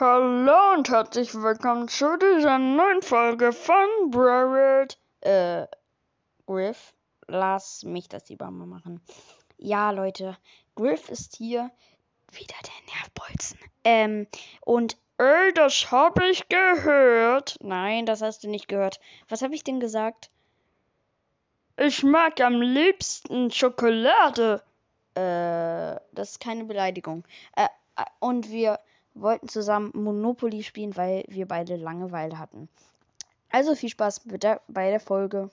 Hallo und herzlich willkommen zu dieser neuen Folge von Brevard. Äh, Griff, lass mich das lieber mal machen. Ja, Leute, Griff ist hier wieder der Nervbolzen. Ähm, und Ey, das habe ich gehört. nein, das hast du nicht gehört. Was habe ich denn gesagt? Ich mag am liebsten Schokolade. Äh, das ist keine Beleidigung. Äh, äh, und wir wollten zusammen Monopoly spielen, weil wir beide Langeweile hatten. Also viel Spaß mit der, bei der Folge.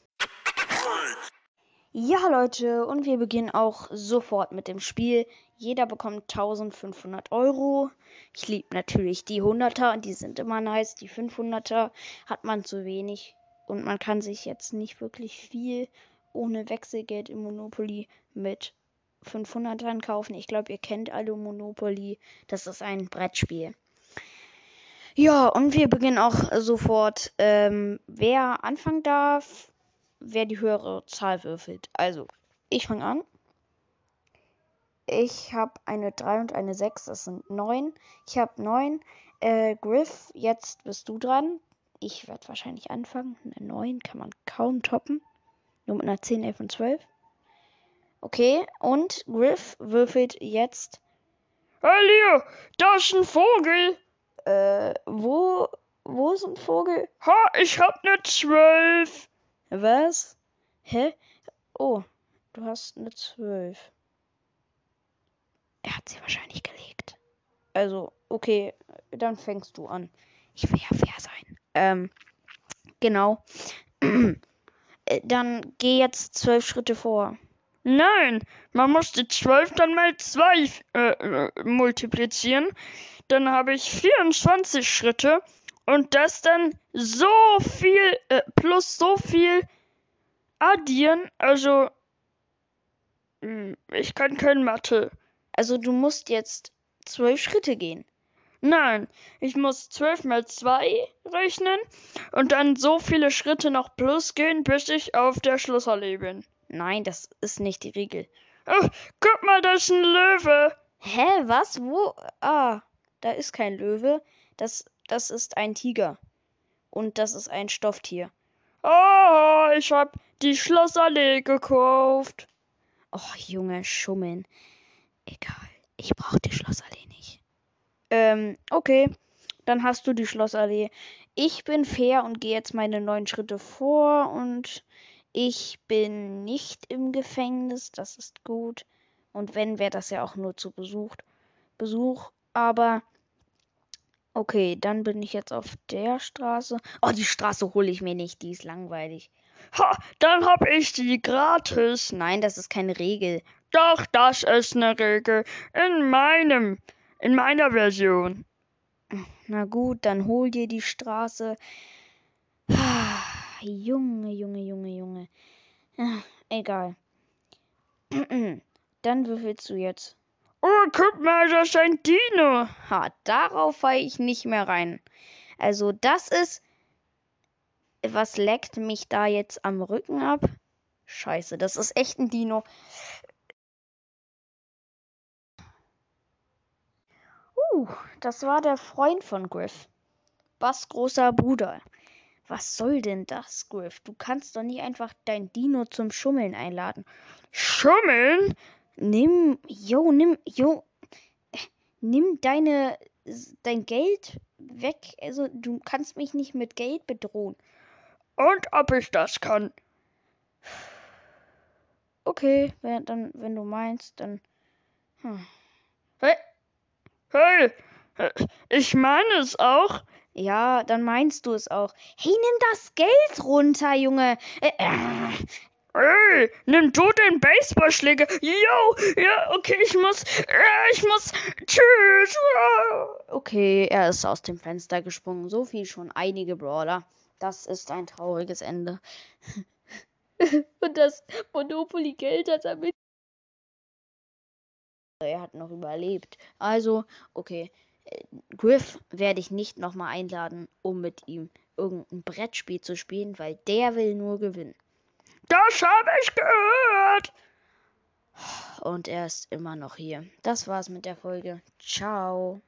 Ja, Leute, und wir beginnen auch sofort mit dem Spiel. Jeder bekommt 1500 Euro. Ich liebe natürlich die 100er, die sind immer nice. Die 500er hat man zu wenig und man kann sich jetzt nicht wirklich viel ohne Wechselgeld im Monopoly mit 500ern kaufen. Ich glaube, ihr kennt alle Monopoly. Das ist ein Brettspiel. Ja, und wir beginnen auch sofort. Ähm, wer anfangen darf, wer die höhere Zahl würfelt. Also, ich fange an. Ich habe eine 3 und eine 6, das sind 9. Ich habe 9. Äh, Griff, jetzt bist du dran. Ich werde wahrscheinlich anfangen. Eine 9 kann man kaum toppen. Nur mit einer 10, 11 und 12. Okay, und Griff würfelt jetzt. Hey Leo, da ist ein Vogel. Äh, wo, wo ist ein Vogel? Ha, ich hab ne 12. Was? Hä? Oh, du hast eine 12. Er hat sie wahrscheinlich gelegt. Also, okay, dann fängst du an. Ich will ja fair sein. Ähm, genau. Äh, dann geh jetzt zwölf Schritte vor. Nein, man muss die 12 dann mal 2 äh, äh, multiplizieren. Dann habe ich 24 Schritte und das dann so viel äh, plus so viel addieren. Also, hm, ich kann kein Mathe. Also du musst jetzt zwölf Schritte gehen. Nein, ich muss 12 mal 2 rechnen und dann so viele Schritte noch plus gehen, bis ich auf der Schlussallee bin. Nein, das ist nicht die Regel. Oh, guck mal, da ist ein Löwe. Hä, was? Wo? Ah, da ist kein Löwe. Das, das ist ein Tiger. Und das ist ein Stofftier. Oh, ich hab die Schlossallee gekauft. Oh, Junge, schummeln. Egal, ich brauche die Schlossallee nicht. Ähm, okay. Dann hast du die Schlossallee. Ich bin fair und gehe jetzt meine neun Schritte vor und ich bin nicht im Gefängnis. Das ist gut. Und wenn, wäre das ja auch nur zu Besuch. Besuch. Aber okay, dann bin ich jetzt auf der Straße. Oh, die Straße hole ich mir nicht. Die ist langweilig. Ha, dann hab ich die gratis. Nein, das ist keine Regel. Doch, das ist eine Regel. In meinem, in meiner Version. Na gut, dann hol dir die Straße. Ah, Junge, Junge, Junge, Junge. Ah, Egal. Dann würfelst du jetzt. Oh, guck mal, das ist ein Dino. Ha, darauf falle ich nicht mehr rein. Also das ist. Was leckt mich da jetzt am Rücken ab? Scheiße, das ist echt ein Dino. Das war der Freund von Griff. Was großer Bruder. Was soll denn das, Griff? Du kannst doch nicht einfach dein Dino zum Schummeln einladen. Schummeln? Nimm, jo, nimm, jo, äh, nimm deine, dein Geld weg. Also, du kannst mich nicht mit Geld bedrohen. Und ob ich das kann? Okay, wenn, dann, wenn du meinst, dann. Hm. Hey, hey, äh, ich meine es auch. Ja, dann meinst du es auch. Hey, nimm das Geld runter, Junge. Äh, äh. Ey, nimm du den Baseballschläger. Yo, ja, okay, ich muss, äh, ich muss, tschüss. Okay, er ist aus dem Fenster gesprungen. So viel schon einige Brawler. Das ist ein trauriges Ende. Und das Monopoly-Geld hat er mit. Er hat noch überlebt. Also, okay. äh, Griff werde ich nicht nochmal einladen, um mit ihm irgendein Brettspiel zu spielen, weil der will nur gewinnen. Das habe ich gehört. Und er ist immer noch hier. Das war's mit der Folge. Ciao.